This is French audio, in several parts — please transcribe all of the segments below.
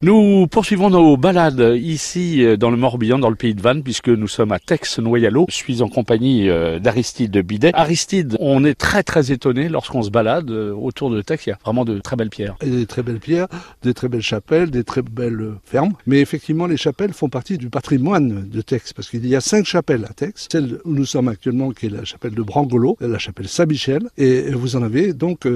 Nous poursuivons nos balades ici euh, dans le Morbihan, dans le pays de Vannes, puisque nous sommes à Tex-Noyalo. Je suis en compagnie euh, d'Aristide Bidet. Aristide, on est très très étonné lorsqu'on se balade euh, autour de Tex. Il y a vraiment de très belles pierres. Et des très belles pierres, des très belles chapelles, des très belles fermes. Mais effectivement, les chapelles font partie du patrimoine de Tex, parce qu'il y a cinq chapelles à Tex. Celle où nous sommes actuellement, qui est la chapelle de Brangolo, la chapelle Saint-Michel, et vous en avez donc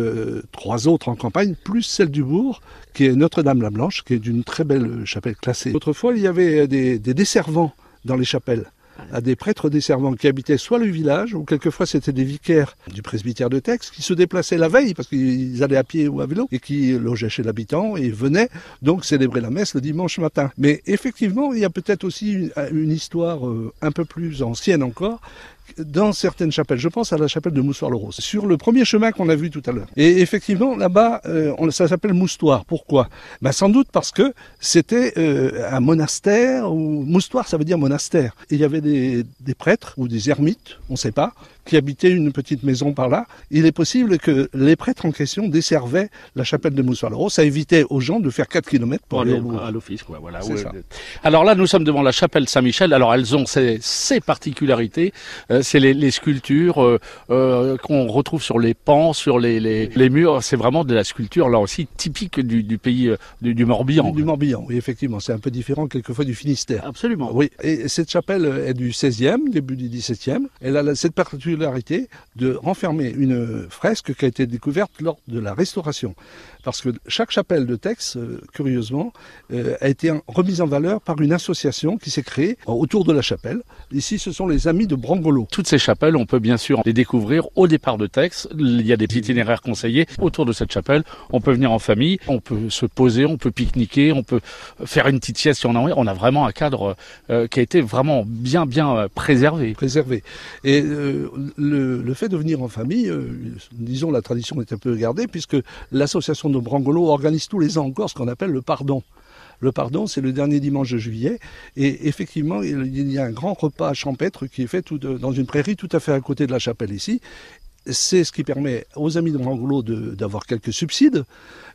trois autres en campagne, plus celle du bourg, qui est Notre-Dame-la-Blanche, qui est d'une très belle chapelle classée. Autrefois, il y avait des, des desservants dans les chapelles à des prêtres desservants qui habitaient soit le village, ou quelquefois c'était des vicaires du presbytère de Tex, qui se déplaçaient la veille, parce qu'ils allaient à pied ou à vélo, et qui logeaient chez l'habitant, et venaient donc célébrer la messe le dimanche matin. Mais effectivement, il y a peut-être aussi une, histoire euh, un peu plus ancienne encore, dans certaines chapelles. Je pense à la chapelle de Moussoir-le-Rose, sur le premier chemin qu'on a vu tout à l'heure. Et effectivement, là-bas, euh, ça s'appelle Moustoir. Pourquoi? Ben, Sans doute parce que c'était euh, un monastère, ou Moustoir, ça veut dire monastère. Et il y avait des, des prêtres ou des ermites, on ne sait pas, qui habitaient une petite maison par là. Il est possible que les prêtres en question desservaient la chapelle de Moussoir-le-Rose. Ça évitait aux gens de faire 4 km pour, aller à l'office. Quoi, voilà, Alors là, nous sommes devant la chapelle Saint-Michel. Alors elles ont ces, ces particularités. Euh, c'est les, les, sculptures euh, euh, qu'on retrouve sur les pans, sur les, les, les murs. C'est vraiment de la sculpture là aussi typique du, du pays du, du, Morbihan. Du, du Morbihan, oui, effectivement. C'est un peu différent quelquefois du Finistère. Absolument. Oui. Et cette chapelle est du 16e, début du 17e. Elle a cette particularité de renfermer une fresque qui a été découverte lors de la restauration. Parce que chaque chapelle de Tex, curieusement, a été remise en valeur par une association qui s'est créée autour de la chapelle. Ici, ce sont les amis de Brangolo toutes ces chapelles, on peut bien sûr les découvrir au départ de Tex. Il y a des itinéraires conseillés autour de cette chapelle. On peut venir en famille, on peut se poser, on peut pique-niquer, on peut faire une petite sieste si on a. On a vraiment un cadre euh, qui a été vraiment bien, bien euh, préservé. Préservé. Et euh, le, fait de venir en famille, disons, la tradition est un peu gardée puisque l'association de Brangolo organise tous les ans encore ce qu'on appelle le pardon. Le pardon, c'est le dernier dimanche de juillet. Et effectivement, il y a un grand repas champêtre qui est fait dans une prairie tout à fait à côté de la chapelle ici c'est ce qui permet aux amis de Brangolo d'avoir quelques subsides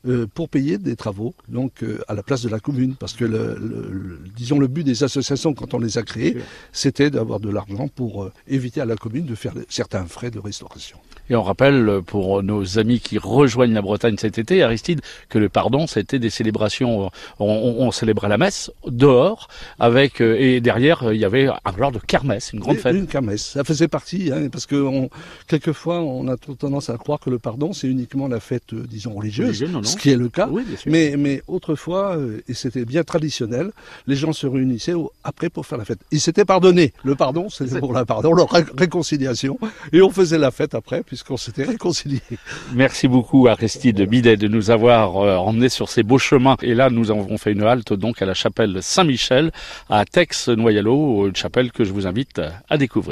euh, pour payer des travaux donc euh, à la place de la commune parce que le, le, disons le but des associations quand on les a créées c'était d'avoir de l'argent pour euh, éviter à la commune de faire certains frais de restauration. Et on rappelle pour nos amis qui rejoignent la Bretagne cet été, Aristide, que le pardon, c'était des célébrations. On, on, célébrait la messe dehors, avec et derrière il y avait un genre de kermesse, une grande fête. Une kermesse, ça faisait partie, hein, parce que on, quelquefois on a tendance à croire que le pardon c'est uniquement la fête, disons religieuse, Religieux, non, non. ce qui est le cas. Oui, mais, mais autrefois, et c'était bien traditionnel, les gens se réunissaient au, après pour faire la fête. Ils s'étaient pardonnés. Le pardon, c'était pour la pardon, leur ré réconciliation, et on faisait la fête après puisqu'on s'était réconciliés. Merci beaucoup Aristide Bidet de nous avoir euh, emmenés sur ces beaux chemins. Et là, nous avons fait une halte donc à la chapelle Saint-Michel à Tex-Noyalo, une chapelle que je vous invite à découvrir.